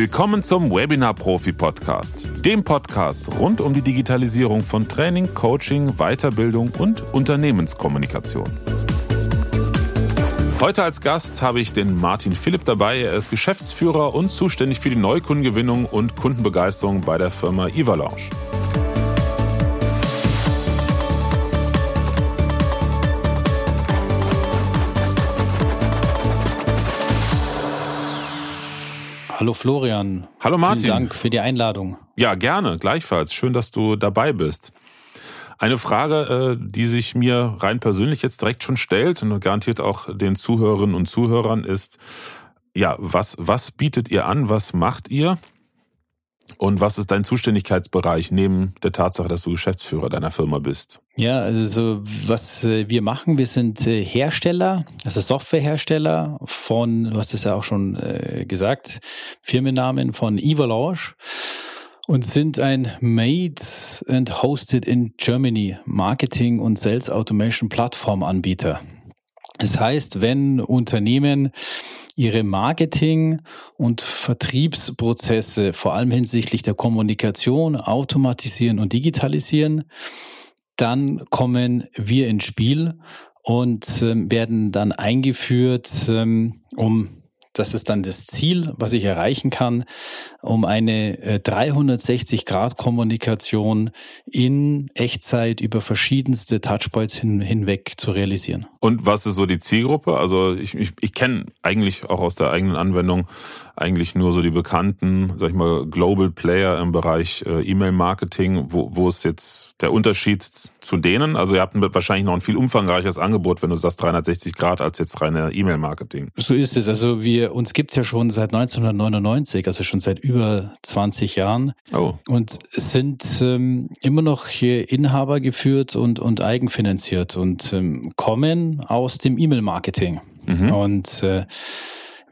Willkommen zum Webinar Profi Podcast, dem Podcast rund um die Digitalisierung von Training, Coaching, Weiterbildung und Unternehmenskommunikation. Heute als Gast habe ich den Martin Philipp dabei. Er ist Geschäftsführer und zuständig für die Neukundengewinnung und Kundenbegeisterung bei der Firma Ivalanche. Hallo Florian. Hallo Martin. Vielen Dank für die Einladung. Ja, gerne, gleichfalls. Schön, dass du dabei bist. Eine Frage, äh, die sich mir rein persönlich jetzt direkt schon stellt und garantiert auch den Zuhörerinnen und Zuhörern ist, ja, was, was bietet ihr an? Was macht ihr? Und was ist dein Zuständigkeitsbereich neben der Tatsache, dass du Geschäftsführer deiner Firma bist? Ja, also was äh, wir machen, wir sind äh, Hersteller, also Softwarehersteller von, du hast es ja auch schon äh, gesagt, Firmennamen von Evalanche und sind ein Made and Hosted in Germany Marketing und Sales Automation Plattform Anbieter. Das heißt, wenn Unternehmen ihre Marketing- und Vertriebsprozesse vor allem hinsichtlich der Kommunikation automatisieren und digitalisieren, dann kommen wir ins Spiel und äh, werden dann eingeführt, ähm, um das ist dann das Ziel, was ich erreichen kann, um eine 360-Grad-Kommunikation äh, in Echtzeit über verschiedenste Touchpoints hin, hinweg zu realisieren. Und was ist so die Zielgruppe? Also ich, ich, ich kenne eigentlich auch aus der eigenen Anwendung eigentlich nur so die bekannten, sag ich mal, Global Player im Bereich äh, E-Mail-Marketing. Wo, wo ist jetzt der Unterschied zu denen? Also ihr habt wahrscheinlich noch ein viel umfangreicheres Angebot, wenn du sagst 360 Grad, als jetzt reine E-Mail-Marketing. So ist es. Also wir, uns gibt's ja schon seit 1999, also schon seit über 20 Jahren. Oh. Und sind ähm, immer noch Inhaber geführt und, und eigenfinanziert und ähm, kommen aus dem E-Mail-Marketing. Mhm. Und äh,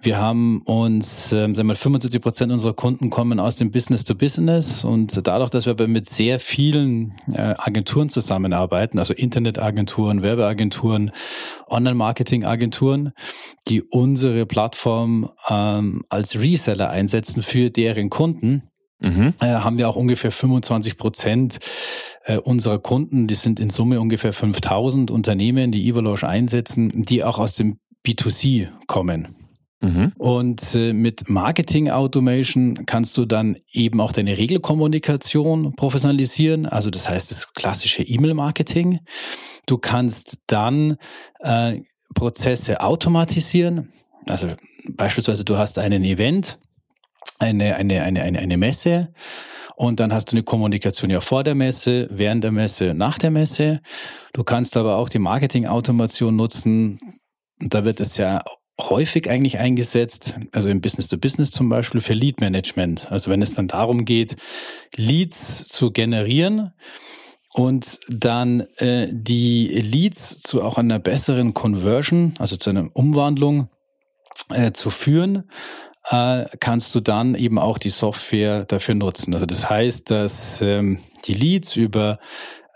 wir haben uns, ähm, sagen wir, 75 Prozent unserer Kunden kommen aus dem Business to Business und dadurch, dass wir mit sehr vielen äh, Agenturen zusammenarbeiten, also Internetagenturen, Werbeagenturen, Online-Marketing-Agenturen, die unsere Plattform ähm, als Reseller einsetzen für deren Kunden, Mhm. Äh, haben wir auch ungefähr 25 Prozent äh, unserer Kunden, die sind in Summe ungefähr 5000 Unternehmen, die Evaluation einsetzen, die auch aus dem B2C kommen. Mhm. Und äh, mit Marketing Automation kannst du dann eben auch deine Regelkommunikation professionalisieren. Also das heißt das klassische E-Mail-Marketing. Du kannst dann äh, Prozesse automatisieren. Also beispielsweise du hast einen Event, eine, eine, eine, eine, eine Messe. Und dann hast du eine Kommunikation ja vor der Messe, während der Messe, nach der Messe. Du kannst aber auch die Marketing-Automation nutzen. Da wird es ja häufig eigentlich eingesetzt, also im Business to Business zum Beispiel für Lead Management. Also wenn es dann darum geht, Leads zu generieren und dann äh, die Leads zu auch einer besseren Conversion, also zu einer Umwandlung äh, zu führen, äh, kannst du dann eben auch die Software dafür nutzen. Also das heißt, dass ähm, die Leads über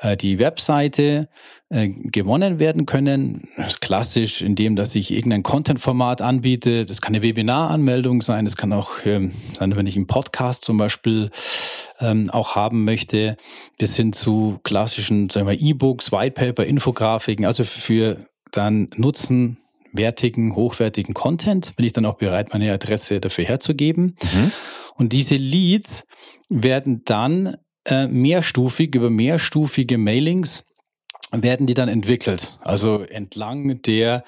äh, die Webseite äh, gewonnen werden können. Das ist klassisch, indem dass ich irgendein Content-Format anbiete. Das kann eine Webinar-Anmeldung sein, das kann auch ähm, sein, wenn ich einen Podcast zum Beispiel ähm, auch haben möchte, bis hin zu klassischen E-Books, Whitepaper, Infografiken, also für dann Nutzen wertigen, hochwertigen Content, bin ich dann auch bereit, meine Adresse dafür herzugeben. Mhm. Und diese Leads werden dann äh, mehrstufig, über mehrstufige Mailings werden die dann entwickelt. Also entlang der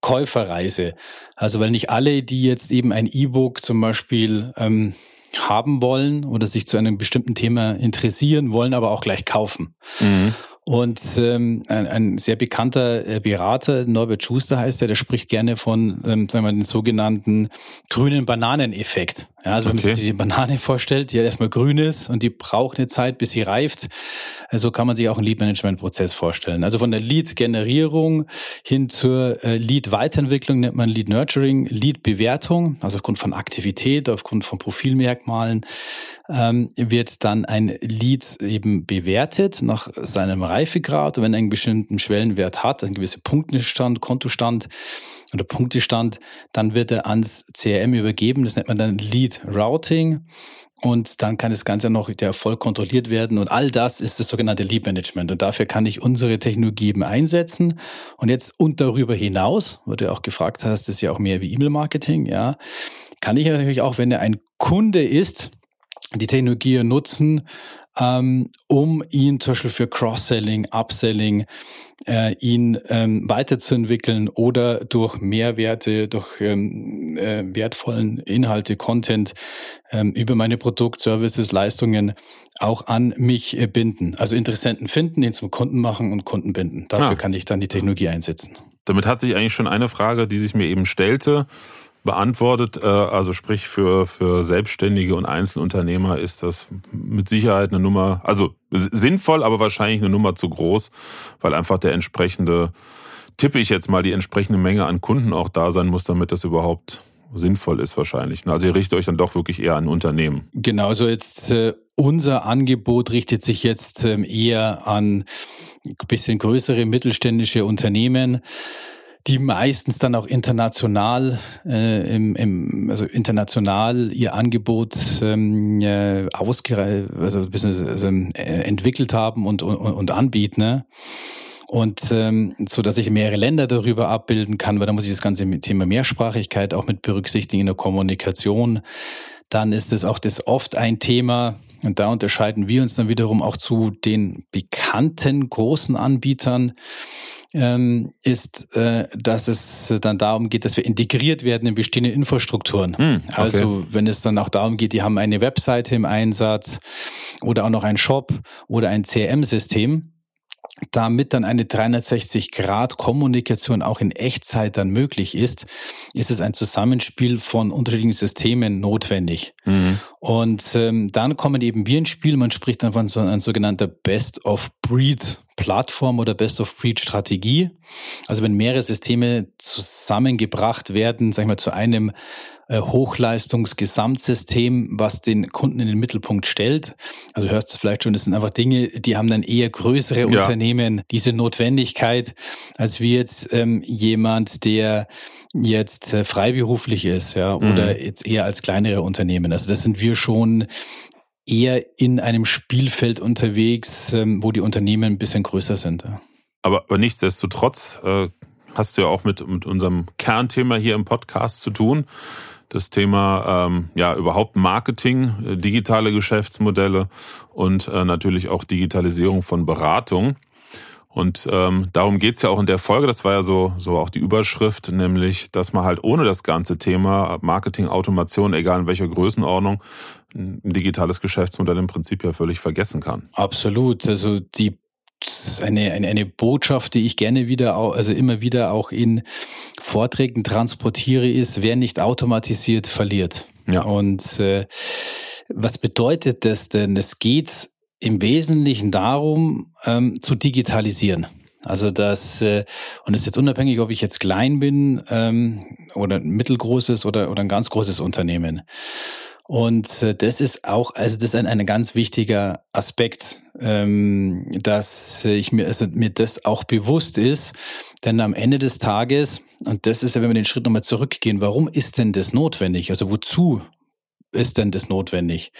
Käuferreise. Also weil nicht alle, die jetzt eben ein E-Book zum Beispiel ähm, haben wollen oder sich zu einem bestimmten Thema interessieren, wollen aber auch gleich kaufen. Mhm. Und ähm, ein, ein sehr bekannter äh, Berater, Norbert Schuster heißt er, der spricht gerne von, ähm, sagen wir, den sogenannten grünen Bananeneffekt. Ja, also wenn man sich diese Banane vorstellt, die ja erstmal grün ist und die braucht eine Zeit, bis sie reift. So kann man sich auch einen Lead-Management-Prozess vorstellen. Also von der Lead-Generierung hin zur äh, Lead-Weiterentwicklung nennt man Lead-Nurturing, Lead-Bewertung, also aufgrund von Aktivität, aufgrund von Profilmerkmalen, ähm, wird dann ein Lead eben bewertet nach seinem Reifegrad. Und wenn er einen bestimmten Schwellenwert hat, einen gewissen Punktestand, Kontostand oder Punktestand, dann wird er ans CRM übergeben. Das nennt man dann Lead Routing. Und dann kann das Ganze noch der Erfolg kontrolliert werden. Und all das ist das sogenannte Lead Management. Und dafür kann ich unsere Technologie eben einsetzen. Und jetzt und darüber hinaus, wo du auch gefragt hast, ist ja auch mehr wie E-Mail-Marketing, ja, kann ich natürlich auch, wenn er ein Kunde ist, die Technologie nutzen, um ihn zum Beispiel für Cross-Selling, Upselling, äh, ihn ähm, weiterzuentwickeln oder durch Mehrwerte, durch ähm, äh, wertvollen Inhalte, Content ähm, über meine Produkt, Services, Leistungen auch an mich äh, binden. Also Interessenten finden, ihn zum Kunden machen und Kunden binden. Dafür ah. kann ich dann die Technologie einsetzen. Damit hat sich eigentlich schon eine Frage, die sich mir eben stellte, beantwortet. Äh, also sprich für, für Selbstständige und Einzelunternehmer ist das mit Sicherheit eine Nummer, also sinnvoll, aber wahrscheinlich eine Nummer zu groß, weil einfach der entsprechende, tippe ich jetzt mal, die entsprechende Menge an Kunden auch da sein muss, damit das überhaupt sinnvoll ist wahrscheinlich. Also ihr richtet euch dann doch wirklich eher an Unternehmen. Genau, so jetzt äh, unser Angebot richtet sich jetzt ähm, eher an ein bisschen größere mittelständische Unternehmen die meistens dann auch international, äh, im, im, also international ihr Angebot ähm, äh, ausgere also, also, äh, entwickelt haben und, und, und anbieten. Ne? Und ähm, so dass ich mehrere Länder darüber abbilden kann, weil da muss ich das ganze Thema Mehrsprachigkeit auch mit berücksichtigen in der Kommunikation. Dann ist es auch das oft ein Thema, und da unterscheiden wir uns dann wiederum auch zu den bekannten großen Anbietern, ähm, ist, äh, dass es dann darum geht, dass wir integriert werden in bestehende Infrastrukturen. Hm, okay. Also wenn es dann auch darum geht, die haben eine Webseite im Einsatz oder auch noch einen Shop oder ein CRM-System, damit dann eine 360-Grad-Kommunikation auch in Echtzeit dann möglich ist, ist es ein Zusammenspiel von unterschiedlichen Systemen notwendig. Mhm. Und ähm, dann kommen eben wir ins Spiel. Man spricht dann von so einer sogenannter Best-of-Breed-Plattform oder Best-of-Breed-Strategie. Also wenn mehrere Systeme zusammengebracht werden, sag ich mal, zu einem Hochleistungsgesamtsystem, was den Kunden in den Mittelpunkt stellt. Also hörst du vielleicht schon, das sind einfach Dinge, die haben dann eher größere ja. Unternehmen diese Notwendigkeit, als wie jetzt ähm, jemand, der jetzt äh, freiberuflich ist, ja, mhm. oder jetzt eher als kleinere Unternehmen. Also das sind wir schon eher in einem Spielfeld unterwegs, ähm, wo die Unternehmen ein bisschen größer sind. Aber, aber nichtsdestotrotz äh, hast du ja auch mit, mit unserem Kernthema hier im Podcast zu tun das Thema ähm, ja überhaupt Marketing, äh, digitale Geschäftsmodelle und äh, natürlich auch Digitalisierung von Beratung. Und ähm, darum geht's ja auch in der Folge. Das war ja so, so auch die Überschrift, nämlich, dass man halt ohne das ganze Thema Marketing, Automation, egal in welcher Größenordnung, ein digitales Geschäftsmodell im Prinzip ja völlig vergessen kann. Absolut. Also die eine, eine, eine Botschaft, die ich gerne wieder, also immer wieder auch in Vorträgen transportiere, ist, wer nicht automatisiert, verliert. Ja. Und äh, was bedeutet das denn? Es geht im Wesentlichen darum, ähm, zu digitalisieren. Also das, äh, und es ist jetzt unabhängig, ob ich jetzt klein bin ähm, oder ein mittelgroßes oder, oder ein ganz großes Unternehmen. Und äh, das ist auch, also das ist ein, ein ganz wichtiger Aspekt, ähm, dass ich mir, also mir das auch bewusst ist, denn am Ende des Tages, und das ist ja, wenn wir den Schritt nochmal zurückgehen, warum ist denn das notwendig? Also wozu ist denn das notwendig?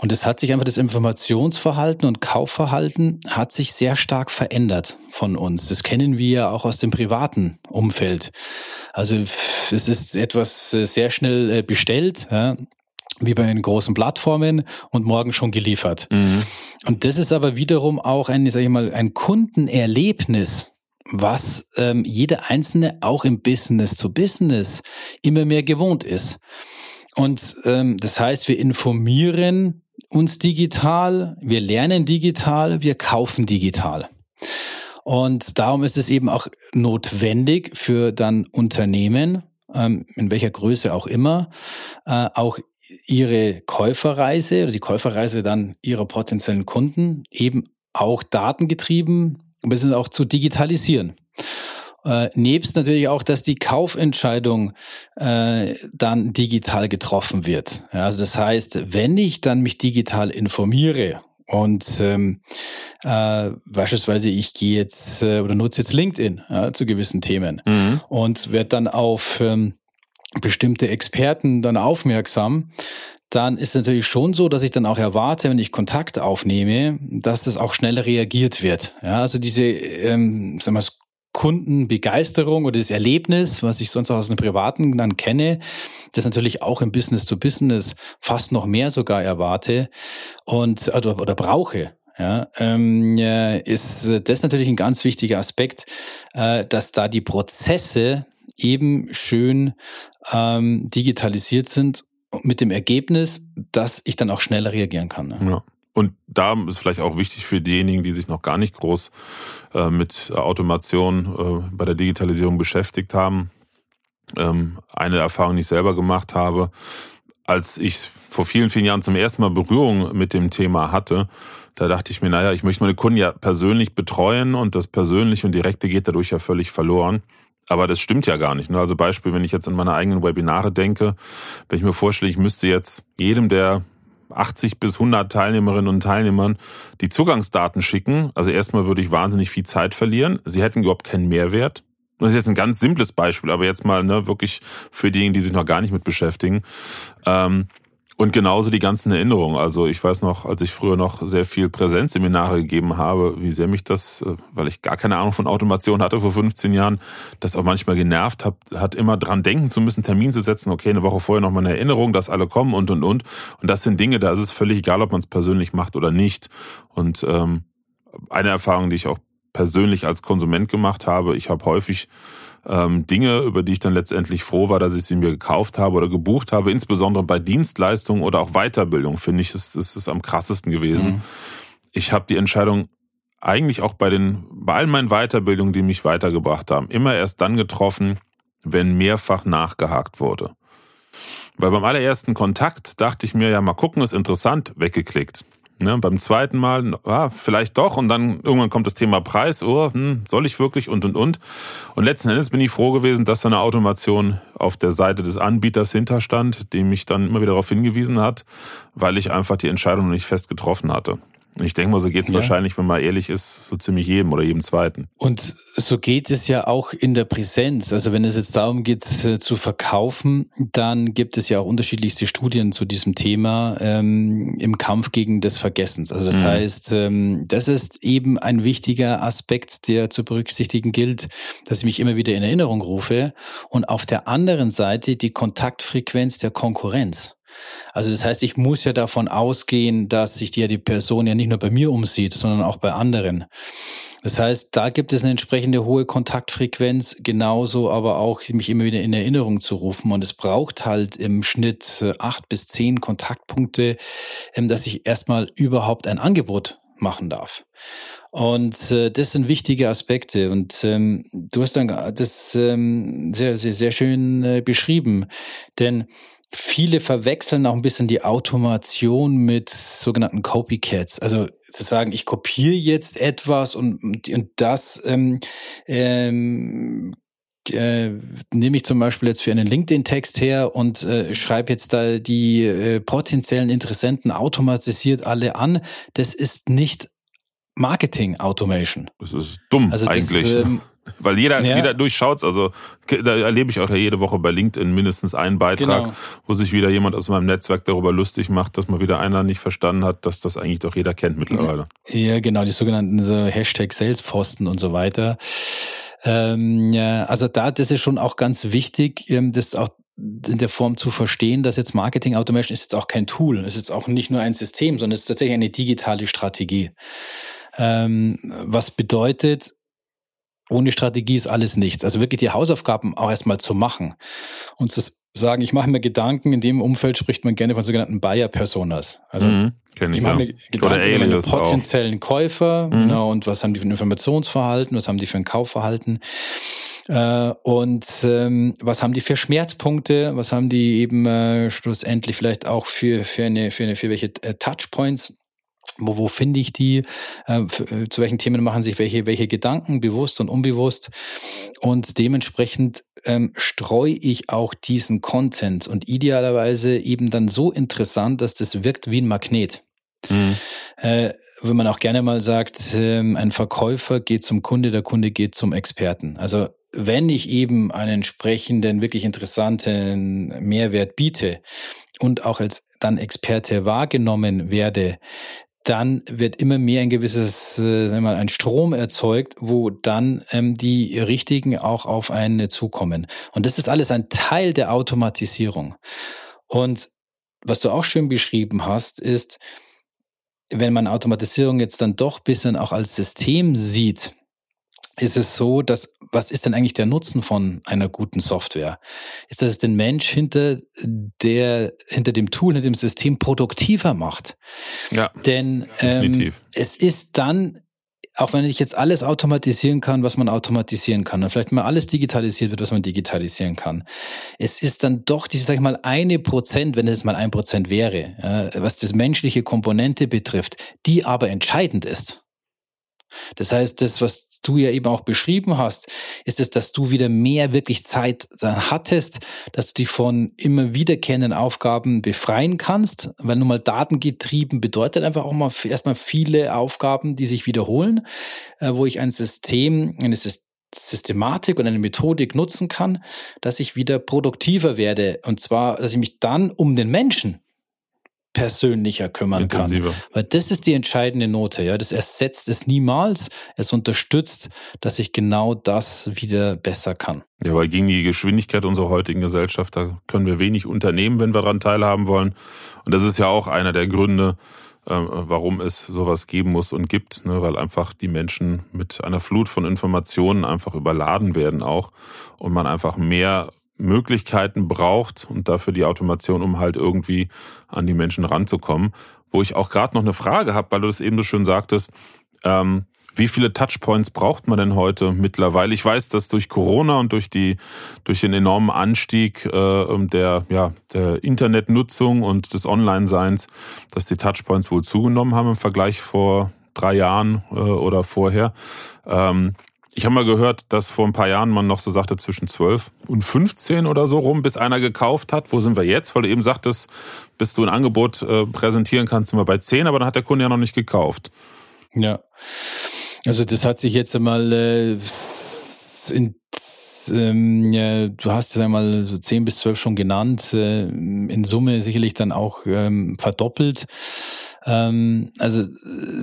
Und es hat sich einfach das Informationsverhalten und Kaufverhalten hat sich sehr stark verändert von uns. Das kennen wir ja auch aus dem privaten Umfeld. Also es ist etwas äh, sehr schnell äh, bestellt. Ja wie bei den großen Plattformen und morgen schon geliefert. Mhm. Und das ist aber wiederum auch ein, sag ich mal, ein Kundenerlebnis, was ähm, jeder Einzelne auch im Business zu Business immer mehr gewohnt ist. Und ähm, das heißt, wir informieren uns digital, wir lernen digital, wir kaufen digital. Und darum ist es eben auch notwendig für dann Unternehmen, ähm, in welcher Größe auch immer, äh, auch ihre Käuferreise oder die Käuferreise dann ihrer potenziellen Kunden eben auch datengetrieben ein bisschen auch zu digitalisieren. Äh, nebst natürlich auch, dass die Kaufentscheidung äh, dann digital getroffen wird. Ja, also das heißt, wenn ich dann mich digital informiere und ähm, äh, beispielsweise ich gehe jetzt äh, oder nutze jetzt LinkedIn ja, zu gewissen Themen mhm. und werde dann auf ähm, bestimmte Experten dann aufmerksam, dann ist es natürlich schon so, dass ich dann auch erwarte, wenn ich Kontakt aufnehme, dass das auch schnell reagiert wird. Ja, also diese, ähm, sagen wir, Kundenbegeisterung oder das Erlebnis, was ich sonst auch aus dem Privaten dann kenne, das natürlich auch im Business to Business fast noch mehr sogar erwarte und oder, oder brauche. Ja, ähm, ist das natürlich ein ganz wichtiger Aspekt, äh, dass da die Prozesse eben schön ähm, digitalisiert sind mit dem Ergebnis, dass ich dann auch schneller reagieren kann. Ne? Ja. Und da ist vielleicht auch wichtig für diejenigen, die sich noch gar nicht groß äh, mit Automation äh, bei der Digitalisierung beschäftigt haben. Ähm, eine Erfahrung, die ich selber gemacht habe, als ich vor vielen, vielen Jahren zum ersten Mal Berührung mit dem Thema hatte, da dachte ich mir, naja, ich möchte meine Kunden ja persönlich betreuen und das Persönliche und Direkte geht dadurch ja völlig verloren. Aber das stimmt ja gar nicht. Ne? Also Beispiel, wenn ich jetzt an meine eigenen Webinare denke, wenn ich mir vorstelle, ich müsste jetzt jedem der 80 bis 100 Teilnehmerinnen und Teilnehmern die Zugangsdaten schicken. Also erstmal würde ich wahnsinnig viel Zeit verlieren. Sie hätten überhaupt keinen Mehrwert. Das ist jetzt ein ganz simples Beispiel, aber jetzt mal ne, wirklich für diejenigen, die sich noch gar nicht mit beschäftigen. Ähm, und genauso die ganzen Erinnerungen. Also ich weiß noch, als ich früher noch sehr viel Präsenzseminare gegeben habe, wie sehr mich das, äh, weil ich gar keine Ahnung von Automation hatte vor 15 Jahren, das auch manchmal genervt hat, hat immer dran denken zu müssen, Termin zu setzen, okay, eine Woche vorher noch mal eine Erinnerung, dass alle kommen und und und. Und das sind Dinge, da ist es völlig egal, ob man es persönlich macht oder nicht. Und ähm, eine Erfahrung, die ich auch persönlich als Konsument gemacht habe, ich habe häufig ähm, Dinge, über die ich dann letztendlich froh war, dass ich sie mir gekauft habe oder gebucht habe, insbesondere bei Dienstleistungen oder auch Weiterbildung, finde ich, ist, ist es am krassesten gewesen. Mhm. Ich habe die Entscheidung eigentlich auch bei den, bei all meinen Weiterbildungen, die mich weitergebracht haben, immer erst dann getroffen, wenn mehrfach nachgehakt wurde. Weil beim allerersten Kontakt dachte ich mir, ja, mal gucken, ist interessant, weggeklickt. Ne, beim zweiten Mal, ah, vielleicht doch, und dann irgendwann kommt das Thema Preis, oh, hm, soll ich wirklich und und und. Und letzten Endes bin ich froh gewesen, dass da eine Automation auf der Seite des Anbieters hinterstand, die mich dann immer wieder darauf hingewiesen hat, weil ich einfach die Entscheidung noch nicht fest getroffen hatte. Ich denke mal, so geht es ja. wahrscheinlich, wenn man ehrlich ist, so ziemlich jedem oder jedem Zweiten. Und so geht es ja auch in der Präsenz. Also wenn es jetzt darum geht äh, zu verkaufen, dann gibt es ja auch unterschiedlichste Studien zu diesem Thema ähm, im Kampf gegen des Vergessens. Also das mhm. heißt, ähm, das ist eben ein wichtiger Aspekt, der zu berücksichtigen gilt, dass ich mich immer wieder in Erinnerung rufe. Und auf der anderen Seite die Kontaktfrequenz der Konkurrenz. Also das heißt, ich muss ja davon ausgehen, dass sich die, die Person ja nicht nur bei mir umsieht, sondern auch bei anderen. Das heißt, da gibt es eine entsprechende hohe Kontaktfrequenz, genauso aber auch mich immer wieder in Erinnerung zu rufen. Und es braucht halt im Schnitt äh, acht bis zehn Kontaktpunkte, ähm, dass ich erstmal überhaupt ein Angebot machen darf. Und äh, das sind wichtige Aspekte. Und ähm, du hast dann das ähm, sehr, sehr, sehr schön äh, beschrieben. Denn Viele verwechseln auch ein bisschen die Automation mit sogenannten Copycats. Also zu sagen, ich kopiere jetzt etwas und, und das ähm, ähm, äh, nehme ich zum Beispiel jetzt für einen LinkedIn-Text her und äh, schreibe jetzt da die äh, potenziellen Interessenten automatisiert alle an. Das ist nicht Marketing Automation. Das ist dumm also eigentlich. Das, ähm, weil jeder, ja. jeder durchschaut Also da erlebe ich auch ja jede Woche bei LinkedIn mindestens einen Beitrag, genau. wo sich wieder jemand aus meinem Netzwerk darüber lustig macht, dass mal wieder einer nicht verstanden hat, dass das eigentlich doch jeder kennt mittlerweile. Ja, genau, die sogenannten so Hashtag Salesposten und so weiter. Ähm, ja, also da, das ist schon auch ganz wichtig, ähm, das auch in der Form zu verstehen, dass jetzt Marketing Automation ist jetzt auch kein Tool, ist jetzt auch nicht nur ein System, sondern es ist tatsächlich eine digitale Strategie. Ähm, was bedeutet, ohne Strategie ist alles nichts. Also wirklich die Hausaufgaben auch erstmal zu machen und zu sagen, ich mache mir Gedanken, in dem Umfeld spricht man gerne von sogenannten Buyer-Personas. Also mhm, ich, ich mache mir Gedanken über einen potenziellen auch. Käufer mhm. genau, und was haben die für ein Informationsverhalten, was haben die für ein Kaufverhalten. Äh, und ähm, was haben die für Schmerzpunkte, was haben die eben äh, schlussendlich vielleicht auch für, für, eine, für, eine, für welche äh, Touchpoints wo, wo finde ich die, äh, äh, zu welchen Themen machen sich welche, welche Gedanken, bewusst und unbewusst. Und dementsprechend ähm, streue ich auch diesen Content und idealerweise eben dann so interessant, dass das wirkt wie ein Magnet. Mhm. Äh, wenn man auch gerne mal sagt, ähm, ein Verkäufer geht zum Kunde, der Kunde geht zum Experten. Also wenn ich eben einen entsprechenden, wirklich interessanten Mehrwert biete und auch als dann Experte wahrgenommen werde, dann wird immer mehr ein gewisses, äh, sagen wir mal, ein Strom erzeugt, wo dann ähm, die Richtigen auch auf einen zukommen. Und das ist alles ein Teil der Automatisierung. Und was du auch schön beschrieben hast, ist, wenn man Automatisierung jetzt dann doch bisschen auch als System sieht, ist es so, dass was ist denn eigentlich der Nutzen von einer guten Software? Ist, dass es den Mensch hinter der, hinter dem Tool, hinter dem System produktiver macht. Ja. Denn ähm, es ist dann, auch wenn ich jetzt alles automatisieren kann, was man automatisieren kann, und vielleicht mal alles digitalisiert wird, was man digitalisieren kann, es ist dann doch diese, sag ich mal, eine Prozent, wenn es mal ein Prozent wäre, was das menschliche Komponente betrifft, die aber entscheidend ist. Das heißt, das, was du ja eben auch beschrieben hast, ist es, dass du wieder mehr wirklich Zeit dann hattest, dass du dich von immer wiederkehrenden Aufgaben befreien kannst, weil nun mal datengetrieben bedeutet einfach auch mal erstmal viele Aufgaben, die sich wiederholen, äh, wo ich ein System, eine Systematik und eine Methodik nutzen kann, dass ich wieder produktiver werde. Und zwar, dass ich mich dann um den Menschen persönlicher kümmern Intensiver. kann. Weil das ist die entscheidende Note. Ja, das ersetzt es niemals. Es unterstützt, dass ich genau das wieder besser kann. Ja, weil gegen die Geschwindigkeit unserer heutigen Gesellschaft, da können wir wenig unternehmen, wenn wir daran teilhaben wollen. Und das ist ja auch einer der Gründe, ähm, warum es sowas geben muss und gibt, ne? weil einfach die Menschen mit einer Flut von Informationen einfach überladen werden auch und man einfach mehr Möglichkeiten braucht und dafür die Automation, um halt irgendwie an die Menschen ranzukommen. Wo ich auch gerade noch eine Frage habe, weil du das eben so schön sagtest, ähm, wie viele Touchpoints braucht man denn heute mittlerweile? Ich weiß, dass durch Corona und durch die durch den enormen Anstieg äh, der ja der Internetnutzung und des Online-Seins, dass die Touchpoints wohl zugenommen haben im Vergleich vor drei Jahren äh, oder vorher. Ähm, ich habe mal gehört, dass vor ein paar Jahren man noch so sagte, zwischen 12 und 15 oder so rum, bis einer gekauft hat. Wo sind wir jetzt? Weil du eben sagtest, bis du ein Angebot äh, präsentieren kannst, sind wir bei 10, aber dann hat der Kunde ja noch nicht gekauft. Ja. Also das hat sich jetzt einmal äh, in ähm, ja, du hast es einmal so 10 bis 12 schon genannt, äh, in Summe sicherlich dann auch ähm, verdoppelt. Ähm, also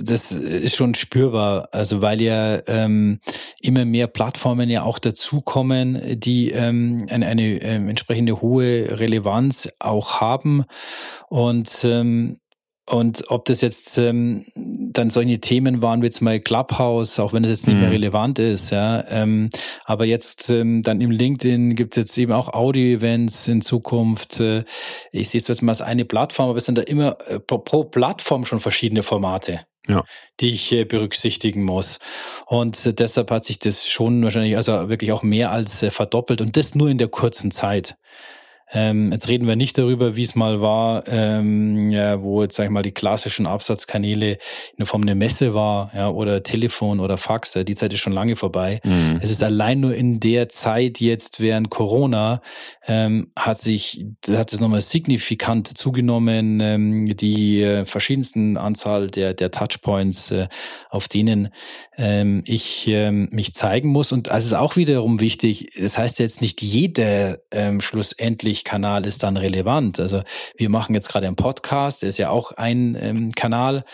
das ist schon spürbar, also weil ja ähm, immer mehr Plattformen ja auch dazukommen, die ähm, eine, eine ähm, entsprechende hohe Relevanz auch haben. Und ähm, und ob das jetzt ähm, dann solche Themen waren wie jetzt mal Clubhouse, auch wenn das jetzt nicht mhm. mehr relevant ist, ja. Ähm, aber jetzt ähm, dann im LinkedIn gibt es jetzt eben auch Audio-Events in Zukunft. Äh, ich sehe es jetzt mal als eine Plattform, aber es sind da immer äh, pro, pro Plattform schon verschiedene Formate. Ja. die ich äh, berücksichtigen muss. Und äh, deshalb hat sich das schon wahrscheinlich, also wirklich auch mehr als äh, verdoppelt und das nur in der kurzen Zeit. Ähm, jetzt reden wir nicht darüber, wie es mal war, ähm, ja, wo jetzt, sag ich mal, die klassischen Absatzkanäle in der Form eine Messe war, ja, oder Telefon oder Fax. Die Zeit ist schon lange vorbei. Mhm. Es ist allein nur in der Zeit jetzt während Corona ähm, hat sich, hat es nochmal signifikant zugenommen, ähm, die äh, verschiedensten Anzahl der, der Touchpoints, äh, auf denen ähm, ich ähm, mich zeigen muss. Und also ist auch wiederum wichtig, das heißt jetzt nicht jeder ähm, schlussendlich Kanal ist dann relevant. Also wir machen jetzt gerade einen Podcast, der ist ja auch ein ähm, Kanal.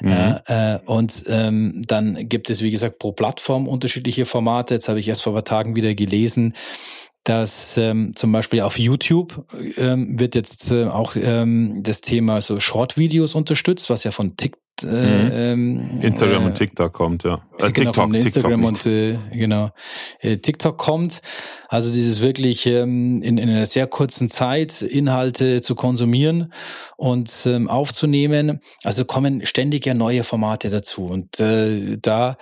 Mhm. Äh, äh, und ähm, dann gibt es, wie gesagt, pro Plattform unterschiedliche Formate. Jetzt habe ich erst vor ein paar Tagen wieder gelesen, dass ähm, zum Beispiel auf YouTube ähm, wird jetzt äh, auch ähm, das Thema so Short-Videos unterstützt, was ja von TikTok äh, mhm. ähm, Instagram äh, und TikTok kommt, ja. Äh, genau, TikTok, Instagram TikTok und äh, genau äh, TikTok kommt. Also dieses wirklich ähm, in, in einer sehr kurzen Zeit Inhalte zu konsumieren und ähm, aufzunehmen. Also kommen ständig ja neue Formate dazu. Und äh, da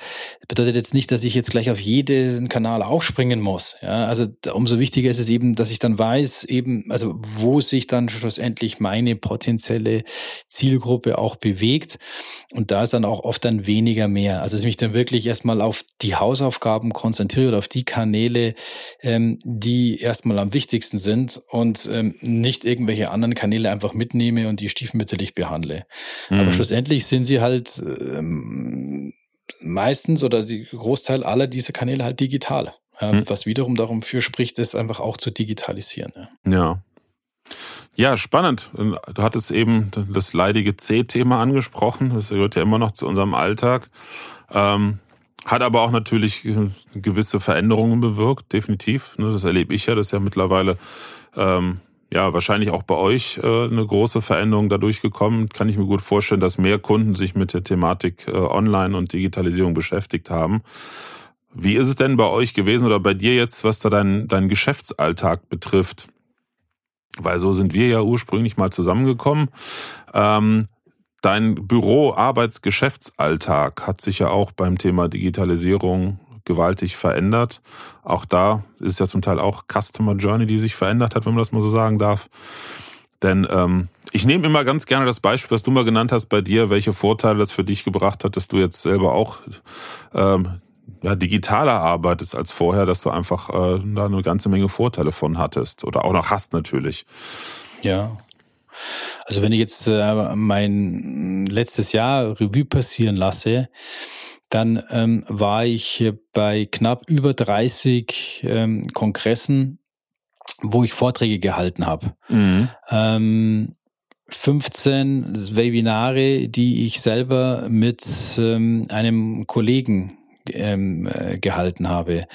bedeutet jetzt nicht, dass ich jetzt gleich auf jeden Kanal aufspringen muss. Ja, also umso wichtiger ist es eben, dass ich dann weiß, eben, also wo sich dann schlussendlich meine potenzielle Zielgruppe auch bewegt. Und da ist dann auch oft dann weniger mehr. Also dass ich mich dann wirklich erstmal auf die Hausaufgaben konzentriere oder auf die Kanäle, ähm, die erstmal am wichtigsten sind und ähm, nicht irgendwelche anderen Kanäle einfach mitnehme und die stiefmütterlich behandle. Mhm. Aber schlussendlich sind sie halt ähm, meistens oder die Großteil aller dieser Kanäle halt digital. Ja, mhm. Was wiederum darum für spricht, ist einfach auch zu digitalisieren. Ja. ja. Ja, spannend. Du hattest eben das leidige C-Thema angesprochen. Das gehört ja immer noch zu unserem Alltag. Ähm, hat aber auch natürlich gewisse Veränderungen bewirkt, definitiv. Ne, das erlebe ich ja, das ist ja mittlerweile ähm, ja wahrscheinlich auch bei euch äh, eine große Veränderung dadurch gekommen. Kann ich mir gut vorstellen, dass mehr Kunden sich mit der Thematik äh, Online und Digitalisierung beschäftigt haben. Wie ist es denn bei euch gewesen oder bei dir jetzt, was da deinen dein Geschäftsalltag betrifft? Weil so sind wir ja ursprünglich mal zusammengekommen. Ähm, dein Büro, Arbeits, Geschäftsalltag hat sich ja auch beim Thema Digitalisierung gewaltig verändert. Auch da ist ja zum Teil auch Customer Journey, die sich verändert hat, wenn man das mal so sagen darf. Denn ähm, ich nehme immer ganz gerne das Beispiel, was du mal genannt hast bei dir, welche Vorteile das für dich gebracht hat, dass du jetzt selber auch ähm, ja, digitaler arbeitest als vorher, dass du einfach äh, da eine ganze Menge Vorteile von hattest oder auch noch hast natürlich. Ja. Also wenn ich jetzt äh, mein letztes Jahr Revue passieren lasse, dann ähm, war ich bei knapp über 30 ähm, Kongressen, wo ich Vorträge gehalten habe. Mhm. Ähm, 15 Webinare, die ich selber mit ähm, einem Kollegen ähm, äh, gehalten habe.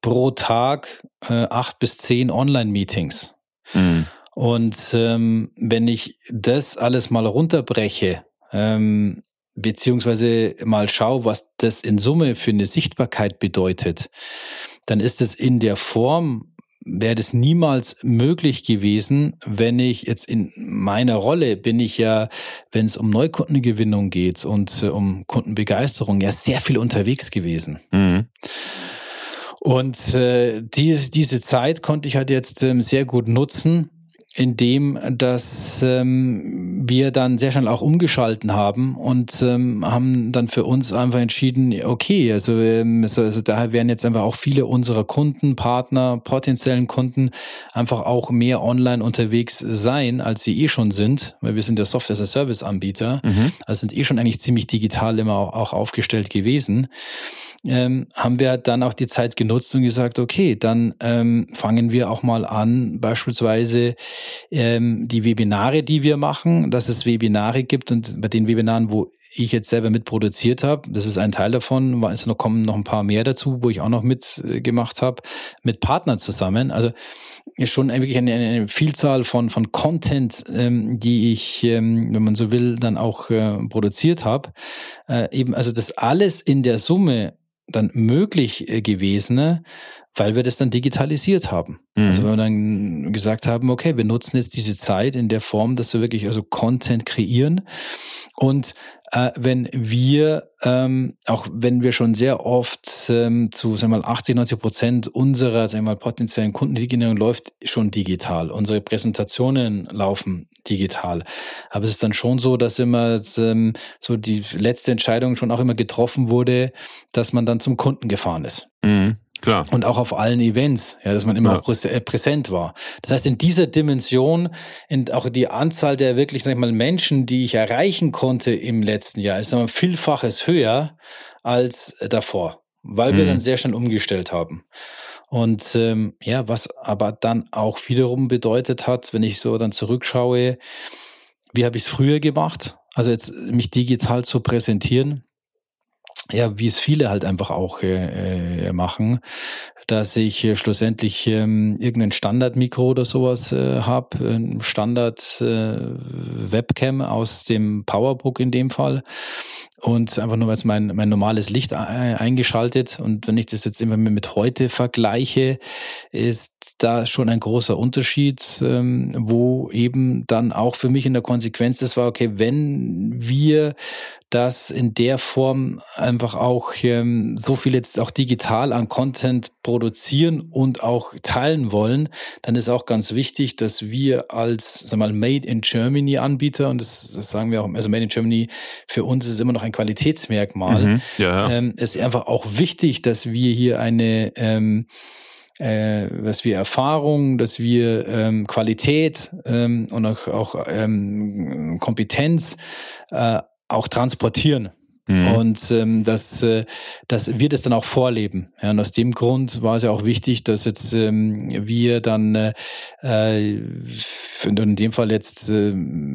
Pro Tag äh, acht bis zehn Online-Meetings. Mhm. Und ähm, wenn ich das alles mal runterbreche, ähm, beziehungsweise mal schaue, was das in Summe für eine Sichtbarkeit bedeutet, dann ist es in der Form wäre das niemals möglich gewesen, wenn ich jetzt in meiner Rolle bin ich ja, wenn es um Neukundengewinnung geht und äh, um Kundenbegeisterung, ja sehr viel unterwegs gewesen. Mhm. Und äh, die, diese Zeit konnte ich halt jetzt ähm, sehr gut nutzen, indem dass ähm, wir dann sehr schnell auch umgeschalten haben und ähm, haben dann für uns einfach entschieden, okay, also, ähm, also, also daher werden jetzt einfach auch viele unserer Kunden, Partner, potenziellen Kunden einfach auch mehr online unterwegs sein, als sie eh schon sind, weil wir sind der Software-as-a-Service-Anbieter, mhm. also sind eh schon eigentlich ziemlich digital immer auch, auch aufgestellt gewesen ähm, haben wir dann auch die Zeit genutzt und gesagt, okay, dann ähm, fangen wir auch mal an, beispielsweise ähm, die Webinare, die wir machen, dass es Webinare gibt und bei den Webinaren, wo ich jetzt selber mitproduziert habe, das ist ein Teil davon, es noch kommen noch ein paar mehr dazu, wo ich auch noch mitgemacht habe, mit Partnern zusammen. Also schon wirklich eine, eine Vielzahl von, von Content, ähm, die ich, ähm, wenn man so will, dann auch äh, produziert habe. Äh, eben, also das alles in der Summe dann möglich äh, gewesen, weil wir das dann digitalisiert haben. Mhm. Also wenn wir dann gesagt haben, okay, wir nutzen jetzt diese Zeit in der Form, dass wir wirklich also Content kreieren und äh, wenn wir, ähm, auch wenn wir schon sehr oft ähm, zu sagen wir mal 80, 90 Prozent unserer sagen wir mal, potenziellen Kundengenerierung läuft schon digital. Unsere Präsentationen laufen digital. Aber es ist dann schon so, dass immer ähm, so die letzte Entscheidung schon auch immer getroffen wurde, dass man dann zum Kunden gefahren ist. Mhm. Klar. Und auch auf allen Events, ja, dass man immer ja. Äh, präsent war. Das heißt, in dieser Dimension, in auch die Anzahl der wirklich, sag ich mal, Menschen, die ich erreichen konnte im letzten Jahr, ist nochmal vielfaches höher als davor, weil mhm. wir dann sehr schnell umgestellt haben. Und ähm, ja, was aber dann auch wiederum bedeutet hat, wenn ich so dann zurückschaue, wie habe ich es früher gemacht? Also jetzt mich digital zu präsentieren, ja, wie es viele halt einfach auch äh, äh machen, dass ich äh, schlussendlich ähm, irgendein Standard-Mikro oder sowas äh, habe, ein Standard-Webcam äh, aus dem Powerbook in dem Fall und einfach nur als mein, mein normales Licht eingeschaltet. Und wenn ich das jetzt immer mit heute vergleiche, ist da schon ein großer Unterschied, ähm, wo eben dann auch für mich in der Konsequenz das war, okay, wenn wir dass in der Form einfach auch ähm, so viel jetzt auch digital an Content produzieren und auch teilen wollen, dann ist auch ganz wichtig, dass wir als sag mal Made in Germany Anbieter und das, das sagen wir auch, also Made in Germany für uns ist immer noch ein Qualitätsmerkmal. Mhm, ja. ähm, ist einfach auch wichtig, dass wir hier eine ähm, äh, dass wir Erfahrung, dass wir ähm, Qualität ähm, und auch, auch ähm, Kompetenz äh, auch transportieren. Mhm. Und ähm, dass, äh, dass wir das dann auch vorleben. Ja, und aus dem Grund war es ja auch wichtig, dass jetzt ähm, wir dann äh, äh in dem Fall jetzt äh,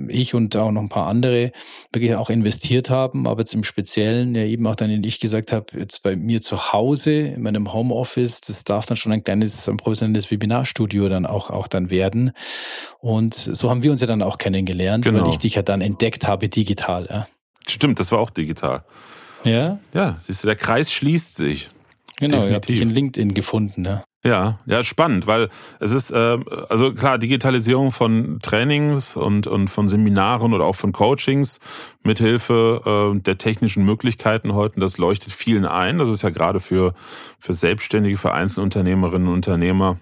ich und auch noch ein paar andere wirklich auch investiert haben, aber im Speziellen ja eben auch dann, ich gesagt habe, jetzt bei mir zu Hause, in meinem Homeoffice, das darf dann schon ein kleines, ein professionelles Webinarstudio dann auch, auch dann werden. Und so haben wir uns ja dann auch kennengelernt, genau. weil ich dich ja dann entdeckt habe digital. Ja. Stimmt, das war auch digital. Ja? Ja, siehst du, der Kreis schließt sich. Genau, Definitiv. ihr habt dich in LinkedIn gefunden, ne? Ja, ja, spannend, weil es ist, äh, also klar, Digitalisierung von Trainings und, und von Seminaren oder auch von Coachings mithilfe äh, der technischen Möglichkeiten heute, das leuchtet vielen ein. Das ist ja gerade für, für Selbstständige, für Einzelunternehmerinnen und Unternehmer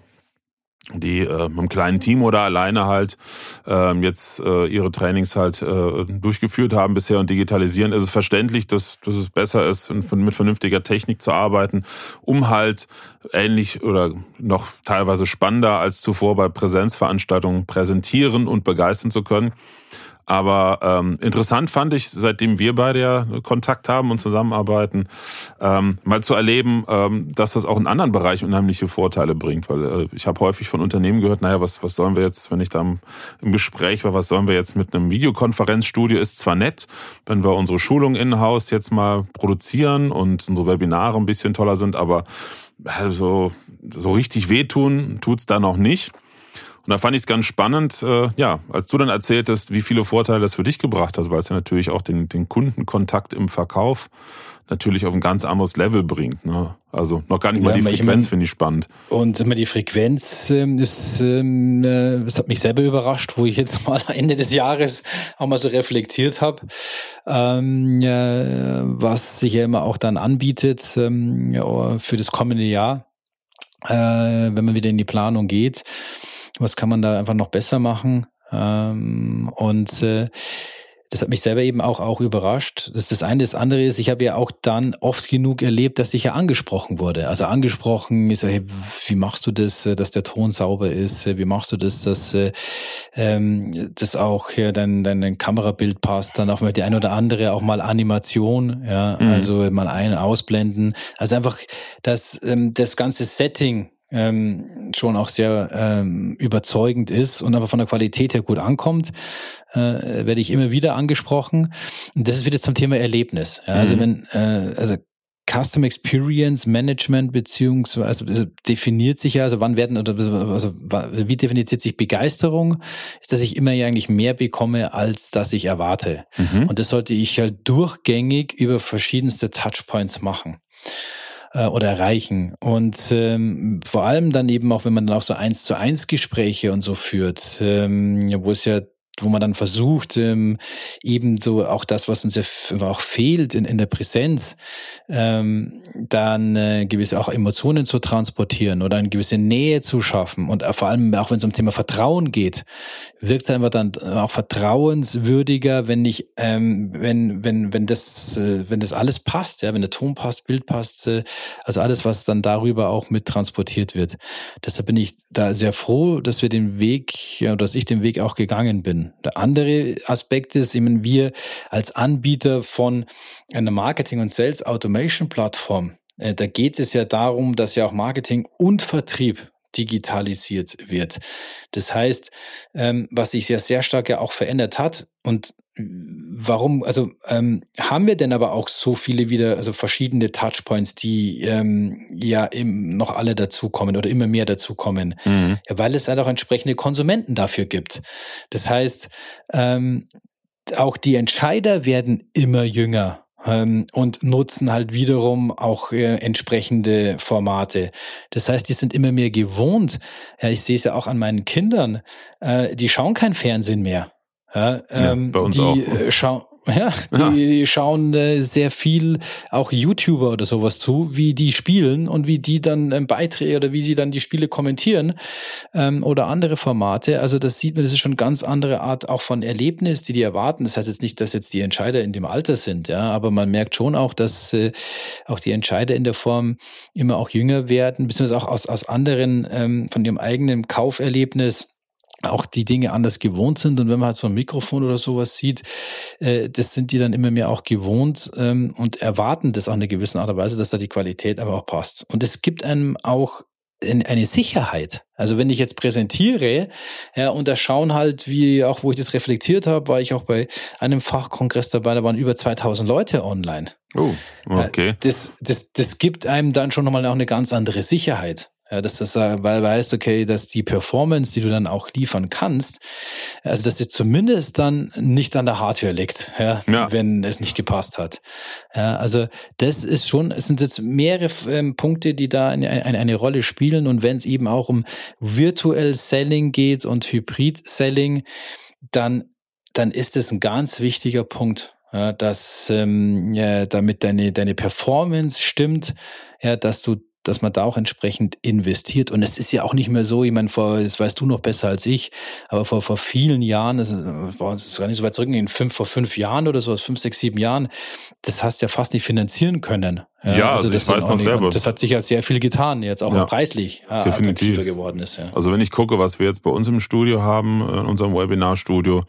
die äh, mit einem kleinen Team oder alleine halt äh, jetzt äh, ihre Trainings halt äh, durchgeführt haben bisher und digitalisieren, ist es verständlich, dass, dass es besser ist, mit vernünftiger Technik zu arbeiten, um halt ähnlich oder noch teilweise spannender als zuvor bei Präsenzveranstaltungen präsentieren und begeistern zu können. Aber ähm, interessant fand ich, seitdem wir beide ja Kontakt haben und zusammenarbeiten, ähm, mal zu erleben, ähm, dass das auch in anderen Bereichen unheimliche Vorteile bringt. Weil äh, ich habe häufig von Unternehmen gehört, naja, was, was sollen wir jetzt, wenn ich da im, Gespräch war, was sollen wir jetzt mit einem Videokonferenzstudio? Ist zwar nett, wenn wir unsere Schulung in-house jetzt mal produzieren und unsere Webinare ein bisschen toller sind, aber so, so richtig wehtun tut's da noch nicht. Und da fand ich es ganz spannend, äh, ja, als du dann erzähltest, wie viele Vorteile das für dich gebracht hat, weil es ja natürlich auch den, den Kundenkontakt im Verkauf natürlich auf ein ganz anderes Level bringt. Ne? Also noch gar nicht ja, mal die Frequenz finde ich spannend. Und immer die Frequenz, ähm, das, ähm, äh, das hat mich selber überrascht, wo ich jetzt mal Ende des Jahres auch mal so reflektiert habe, ähm, äh, was sich ja immer auch dann anbietet ähm, ja, für das kommende Jahr, äh, wenn man wieder in die Planung geht was kann man da einfach noch besser machen. Ähm, und äh, das hat mich selber eben auch, auch überrascht. Das ist das eine. Das andere ist, ich habe ja auch dann oft genug erlebt, dass ich ja angesprochen wurde. Also angesprochen ist, hey, wie machst du das, äh, dass der Ton sauber ist? Wie machst du das, dass äh, ähm, das auch ja, dein, dein Kamerabild passt? Dann auch mal die ein oder andere auch mal Animation, ja, mhm. also mal ein, ausblenden. Also einfach, dass ähm, das ganze Setting ähm, schon auch sehr ähm, überzeugend ist und aber von der Qualität her gut ankommt, äh, werde ich immer wieder angesprochen. Und das ist wieder zum Thema Erlebnis. Ja, also mhm. wenn, äh, also Custom Experience Management beziehungsweise also definiert sich ja, also wann werden oder also wie definiert sich Begeisterung? Ist, dass ich immer eigentlich mehr bekomme, als dass ich erwarte. Mhm. Und das sollte ich halt durchgängig über verschiedenste Touchpoints machen äh, oder erreichen. Und ähm, vor allem dann eben auch, wenn man dann auch so eins zu eins Gespräche und so führt, ähm, wo es ja wo man dann versucht, ähm, eben so auch das, was uns ja auch fehlt in, in der Präsenz, ähm, dann äh, gewisse auch Emotionen zu transportieren oder eine gewisse Nähe zu schaffen. Und vor allem auch wenn es um Thema Vertrauen geht, wirkt es einfach dann auch vertrauenswürdiger, wenn ich, ähm, wenn, wenn, wenn das, äh, wenn das alles passt, ja, wenn der Ton passt, Bild passt, äh, also alles, was dann darüber auch mit transportiert wird. Deshalb bin ich da sehr froh, dass wir den Weg, ja, dass ich den Weg auch gegangen bin. Der andere Aspekt ist, eben wir als Anbieter von einer Marketing- und Sales-Automation-Plattform, äh, da geht es ja darum, dass ja auch Marketing und Vertrieb digitalisiert wird. Das heißt, ähm, was sich ja sehr stark ja auch verändert hat und warum, also ähm, haben wir denn aber auch so viele wieder, also verschiedene Touchpoints, die ähm, ja eben noch alle dazukommen oder immer mehr dazukommen? Mhm. Ja, weil es halt auch entsprechende Konsumenten dafür gibt. Das heißt, ähm, auch die Entscheider werden immer jünger ähm, und nutzen halt wiederum auch äh, entsprechende Formate. Das heißt, die sind immer mehr gewohnt. Ja, ich sehe es ja auch an meinen Kindern. Äh, die schauen kein Fernsehen mehr. Ja, ähm, ja, bei uns die, auch. Äh, schauen Ja, die, ja. die schauen äh, sehr viel auch YouTuber oder sowas zu, wie die spielen und wie die dann ähm, Beiträge oder wie sie dann die Spiele kommentieren ähm, oder andere Formate. Also das sieht man, das ist schon eine ganz andere Art auch von Erlebnis, die die erwarten. Das heißt jetzt nicht, dass jetzt die Entscheider in dem Alter sind, ja, aber man merkt schon auch, dass äh, auch die Entscheider in der Form immer auch jünger werden, beziehungsweise auch aus, aus anderen ähm, von ihrem eigenen Kauferlebnis auch die Dinge anders gewohnt sind. Und wenn man halt so ein Mikrofon oder sowas sieht, äh, das sind die dann immer mehr auch gewohnt ähm, und erwarten das auch in einer gewissen Art und Weise, dass da die Qualität aber auch passt. Und es gibt einem auch eine Sicherheit. Also wenn ich jetzt präsentiere, ja, und da schauen halt, wie auch wo ich das reflektiert habe, war ich auch bei einem Fachkongress dabei, da waren über 2000 Leute online. Oh, okay. Das, das, das gibt einem dann schon nochmal auch eine ganz andere Sicherheit. Ja, dass das, weil weißt, okay, dass die Performance, die du dann auch liefern kannst, also dass sie zumindest dann nicht an der Hardware liegt, ja, ja. wenn es nicht gepasst hat. Ja, also das ist schon, es sind jetzt mehrere ähm, Punkte, die da eine, eine, eine Rolle spielen und wenn es eben auch um virtuell Selling geht und Hybrid Selling, dann dann ist es ein ganz wichtiger Punkt, ja, dass ähm, ja, damit deine deine Performance stimmt, ja, dass du dass man da auch entsprechend investiert. Und es ist ja auch nicht mehr so, ich meine, vor, das weißt du noch besser als ich, aber vor, vor vielen Jahren, das war es gar nicht so weit zurück, in fünf, vor fünf Jahren oder so, fünf, sechs, sieben Jahren, das hast du ja fast nicht finanzieren können. Ja, ja also, also ich weiß noch selber. Das hat sich ja sehr viel getan, jetzt auch ja, preislich ja, definitiv geworden ist. Ja. Also wenn ich gucke, was wir jetzt bei uns im Studio haben, in unserem Webinarstudio,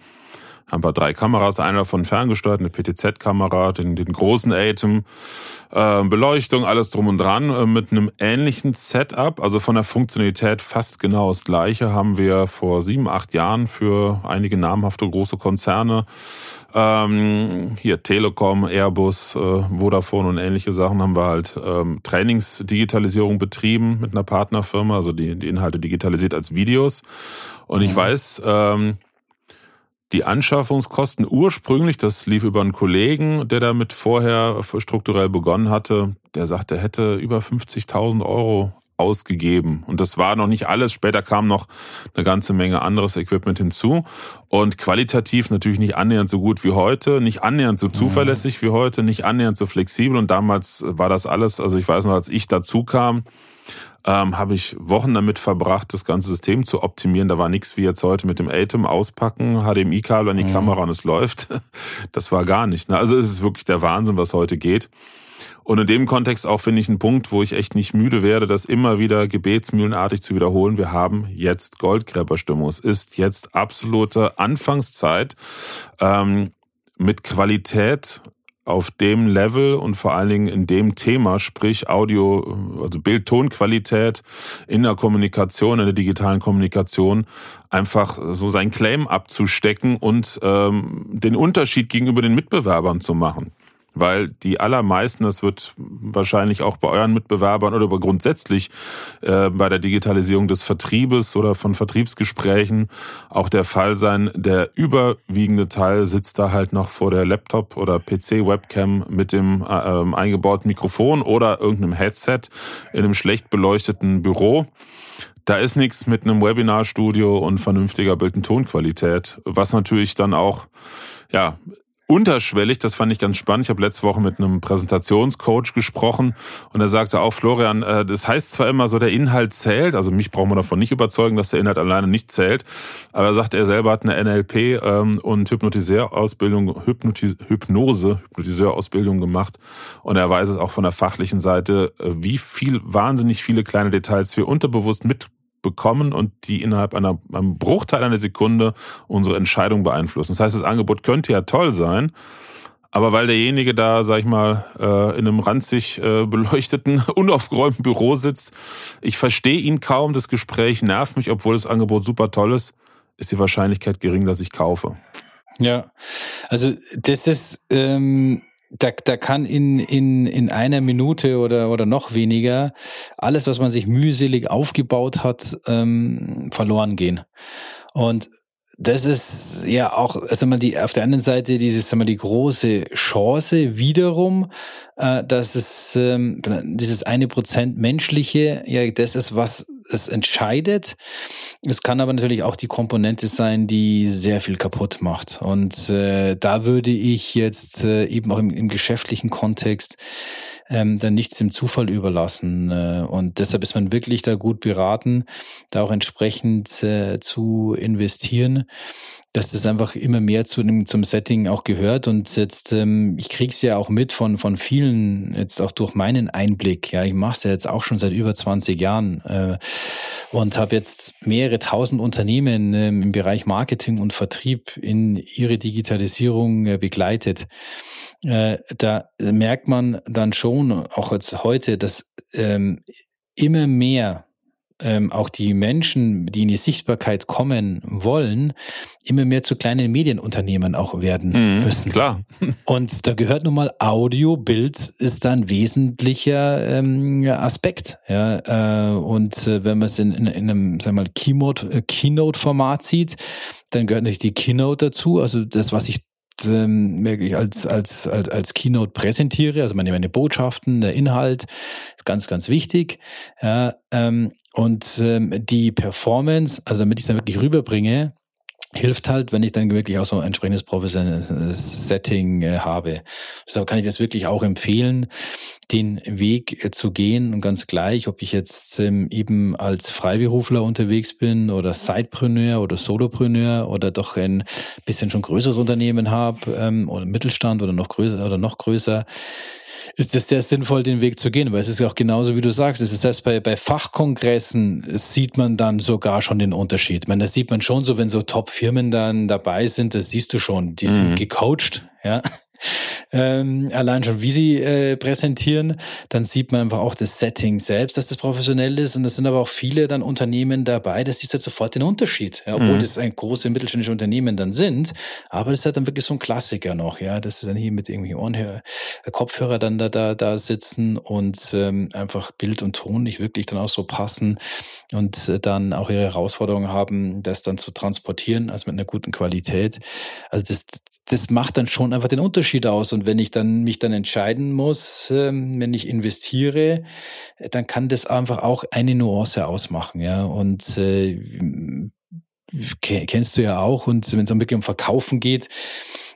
haben wir drei Kameras, einer von ferngesteuert, eine PTZ-Kamera, den, den großen Atem, äh, Beleuchtung, alles drum und dran, äh, mit einem ähnlichen Setup, also von der Funktionalität fast genau das gleiche, haben wir vor sieben, acht Jahren für einige namhafte große Konzerne, ähm, hier Telekom, Airbus, äh, Vodafone und ähnliche Sachen, haben wir halt ähm, Trainingsdigitalisierung betrieben mit einer Partnerfirma, also die, die Inhalte digitalisiert als Videos. Und ich mhm. weiß, ähm, die Anschaffungskosten ursprünglich, das lief über einen Kollegen, der damit vorher strukturell begonnen hatte, der sagte, er hätte über 50.000 Euro ausgegeben. Und das war noch nicht alles. Später kam noch eine ganze Menge anderes Equipment hinzu. Und qualitativ natürlich nicht annähernd so gut wie heute, nicht annähernd so zuverlässig wie heute, nicht annähernd so flexibel. Und damals war das alles, also ich weiß noch, als ich dazu kam, ähm, habe ich Wochen damit verbracht, das ganze System zu optimieren. Da war nichts wie jetzt heute mit dem Atem auspacken, HDMI-Kabel an die mhm. Kamera und es läuft. Das war gar nicht. Ne? Also es ist wirklich der Wahnsinn, was heute geht. Und in dem Kontext auch finde ich einen Punkt, wo ich echt nicht müde werde, das immer wieder gebetsmühlenartig zu wiederholen. Wir haben jetzt Goldgräberstimmung. Es ist jetzt absolute Anfangszeit. Ähm, mit Qualität auf dem Level und vor allen Dingen in dem Thema, sprich Audio, also Bild-Ton-Qualität in der Kommunikation, in der digitalen Kommunikation, einfach so seinen Claim abzustecken und ähm, den Unterschied gegenüber den Mitbewerbern zu machen weil die allermeisten, das wird wahrscheinlich auch bei euren Mitbewerbern oder grundsätzlich äh, bei der Digitalisierung des Vertriebes oder von Vertriebsgesprächen auch der Fall sein. Der überwiegende Teil sitzt da halt noch vor der Laptop- oder PC-Webcam mit dem äh, eingebauten Mikrofon oder irgendeinem Headset in einem schlecht beleuchteten Büro. Da ist nichts mit einem Webinarstudio und vernünftiger Bild- und Tonqualität, was natürlich dann auch ja, unterschwellig, das fand ich ganz spannend. Ich habe letzte Woche mit einem Präsentationscoach gesprochen und er sagte auch, Florian, äh, das heißt zwar immer so, der Inhalt zählt, also mich braucht man davon nicht überzeugen, dass der Inhalt alleine nicht zählt, aber er sagt, er selber hat eine NLP ähm, und Hypnotiseurausbildung, Hypnotis Hypnose, Hypnotiseurausbildung gemacht und er weiß es auch von der fachlichen Seite, äh, wie viel, wahnsinnig viele kleine Details wir unterbewusst mit bekommen und die innerhalb einer, einem Bruchteil einer Sekunde unsere Entscheidung beeinflussen. Das heißt, das Angebot könnte ja toll sein, aber weil derjenige da, sag ich mal, äh, in einem ranzig äh, beleuchteten, unaufgeräumten Büro sitzt, ich verstehe ihn kaum, das Gespräch nervt mich, obwohl das Angebot super toll ist, ist die Wahrscheinlichkeit gering, dass ich kaufe. Ja, also das ist ähm, da, da kann in, in, in einer Minute oder, oder noch weniger alles, was man sich mühselig aufgebaut hat, ähm, verloren gehen. Und das ist ja auch, also mal die auf der anderen Seite dieses, sagen wir, die große Chance wiederum, äh, dass es ähm, dieses eine Prozent menschliche, ja, das ist was es entscheidet. Es kann aber natürlich auch die Komponente sein, die sehr viel kaputt macht. Und äh, da würde ich jetzt äh, eben auch im, im geschäftlichen Kontext ähm, dann nichts dem Zufall überlassen. Äh, und deshalb ist man wirklich da gut beraten, da auch entsprechend äh, zu investieren dass das einfach immer mehr zu dem, zum Setting auch gehört. Und jetzt, ähm, ich kriege es ja auch mit von, von vielen, jetzt auch durch meinen Einblick. Ja, ich mache es ja jetzt auch schon seit über 20 Jahren äh, und habe jetzt mehrere tausend Unternehmen ähm, im Bereich Marketing und Vertrieb in ihre Digitalisierung äh, begleitet. Äh, da merkt man dann schon, auch jetzt heute, dass ähm, immer mehr ähm, auch die Menschen, die in die Sichtbarkeit kommen wollen, immer mehr zu kleinen Medienunternehmen auch werden mhm, müssen. Klar. Und da gehört nun mal Audio, Bild ist da ein wesentlicher ähm, Aspekt. Ja, äh, und äh, wenn man es in, in, in, einem, sagen wir mal, äh, Keynote-Format sieht, dann gehört natürlich die Keynote dazu, also das, was ich ähm, wirklich als, als, als, als Keynote präsentiere, also meine, meine Botschaften, der Inhalt, ist ganz, ganz wichtig. Ja, ähm, und ähm, die Performance, also damit ich es dann wirklich rüberbringe, hilft halt, wenn ich dann wirklich auch so ein entsprechendes professionelles Setting äh, habe. Deshalb kann ich das wirklich auch empfehlen, den Weg äh, zu gehen und ganz gleich, ob ich jetzt ähm, eben als Freiberufler unterwegs bin oder Sidepreneur oder Solopreneur oder doch ein bisschen schon größeres Unternehmen habe ähm, oder Mittelstand oder noch größer oder noch größer ist es sehr sinnvoll, den Weg zu gehen, weil es ist ja auch genauso, wie du sagst, es ist selbst bei, bei Fachkongressen sieht man dann sogar schon den Unterschied. Ich meine, das sieht man schon so, wenn so Top-Firmen dann dabei sind, das siehst du schon, die mhm. sind gecoacht, ja ähm, allein schon wie sie äh, präsentieren, dann sieht man einfach auch das Setting selbst, dass das professionell ist. Und es sind aber auch viele dann Unternehmen dabei, das ist halt sofort den Unterschied, ja, obwohl mhm. das ein große mittelständische Unternehmen dann sind. Aber das ist halt dann wirklich so ein Klassiker noch, ja, dass sie dann hier mit irgendwie Ohren, Kopfhörer dann da, da, da sitzen und ähm, einfach Bild und Ton nicht wirklich dann auch so passen und äh, dann auch ihre Herausforderungen haben, das dann zu transportieren, also mit einer guten Qualität. Also das, das macht dann schon einfach den Unterschied aus. Und wenn ich dann mich dann entscheiden muss, ähm, wenn ich investiere, dann kann das einfach auch eine Nuance ausmachen, ja. Und äh, kennst du ja auch. Und wenn es dann wirklich um Verkaufen geht,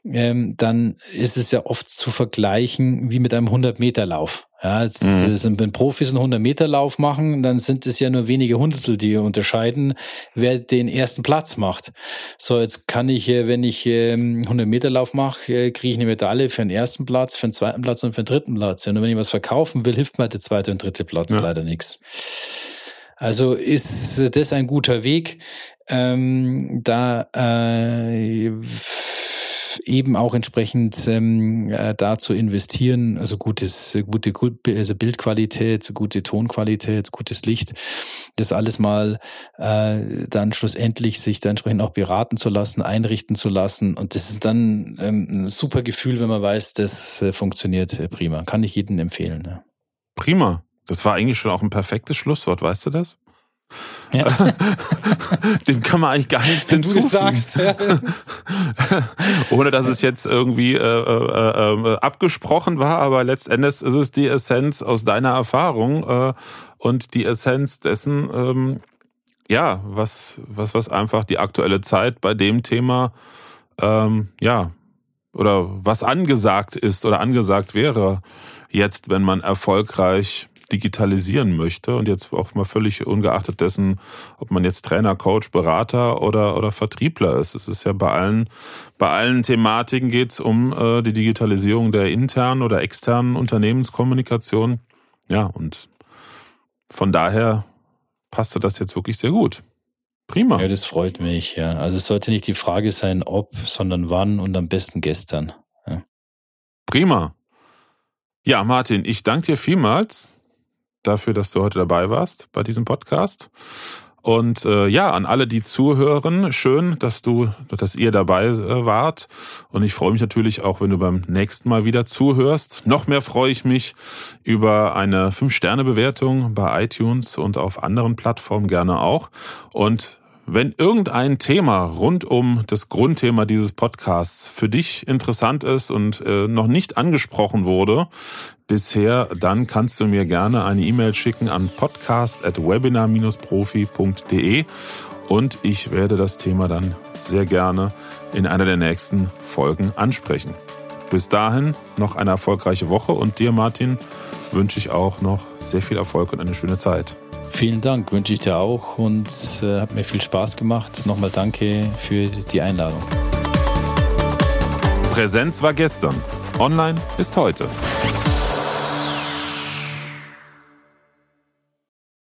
ähm, dann ist es ja oft zu vergleichen wie mit einem 100-Meter-Lauf. Ja, jetzt, mhm. wenn Profis einen 100-Meter-Lauf machen, dann sind es ja nur wenige Hundertstel, die unterscheiden, wer den ersten Platz macht. So, jetzt kann ich, äh, wenn ich 100-Meter-Lauf ähm, mache, äh, kriege ich eine Medaille für den ersten Platz, für den zweiten Platz und für den dritten Platz. Und wenn ich was verkaufen will, hilft mir der zweite und dritte Platz ja. leider nichts. Also ist das ein guter Weg, ähm, da äh, eben auch entsprechend ähm, äh, da zu investieren, also gutes, gute also Bildqualität, gute Tonqualität, gutes Licht, das alles mal äh, dann schlussendlich sich dann entsprechend auch beraten zu lassen, einrichten zu lassen. Und das ist dann ähm, ein super Gefühl, wenn man weiß, das äh, funktioniert prima. Kann ich jedem empfehlen. Ja. Prima. Das war eigentlich schon auch ein perfektes Schlusswort, weißt du das? Ja. Dem kann man eigentlich gar nichts hinzufügen. Sagst, ja. Ohne dass es jetzt irgendwie äh, äh, äh, abgesprochen war, aber letztendlich ist es die Essenz aus deiner Erfahrung äh, und die Essenz dessen, ähm, ja, was, was, was einfach die aktuelle Zeit bei dem Thema, ähm, ja, oder was angesagt ist oder angesagt wäre jetzt, wenn man erfolgreich digitalisieren möchte und jetzt auch mal völlig ungeachtet dessen, ob man jetzt Trainer, Coach, Berater oder, oder Vertriebler ist. Es ist ja bei allen, bei allen Thematiken geht es um äh, die Digitalisierung der internen oder externen Unternehmenskommunikation. Ja, und von daher passte das jetzt wirklich sehr gut. Prima. Ja, das freut mich, ja. Also es sollte nicht die Frage sein, ob, sondern wann und am besten gestern. Ja. Prima. Ja, Martin, ich danke dir vielmals dafür, dass du heute dabei warst bei diesem Podcast. Und äh, ja, an alle, die zuhören, schön, dass du, dass ihr dabei äh, wart. Und ich freue mich natürlich auch, wenn du beim nächsten Mal wieder zuhörst. Noch mehr freue ich mich über eine 5-Sterne-Bewertung bei iTunes und auf anderen Plattformen gerne auch. Und wenn irgendein Thema rund um das Grundthema dieses Podcasts für dich interessant ist und äh, noch nicht angesprochen wurde bisher, dann kannst du mir gerne eine E-Mail schicken an podcast.webinar-profi.de und ich werde das Thema dann sehr gerne in einer der nächsten Folgen ansprechen. Bis dahin noch eine erfolgreiche Woche und dir, Martin, wünsche ich auch noch sehr viel Erfolg und eine schöne Zeit. Vielen Dank, wünsche ich dir auch und äh, hat mir viel Spaß gemacht. Nochmal danke für die Einladung. Präsenz war gestern, online ist heute.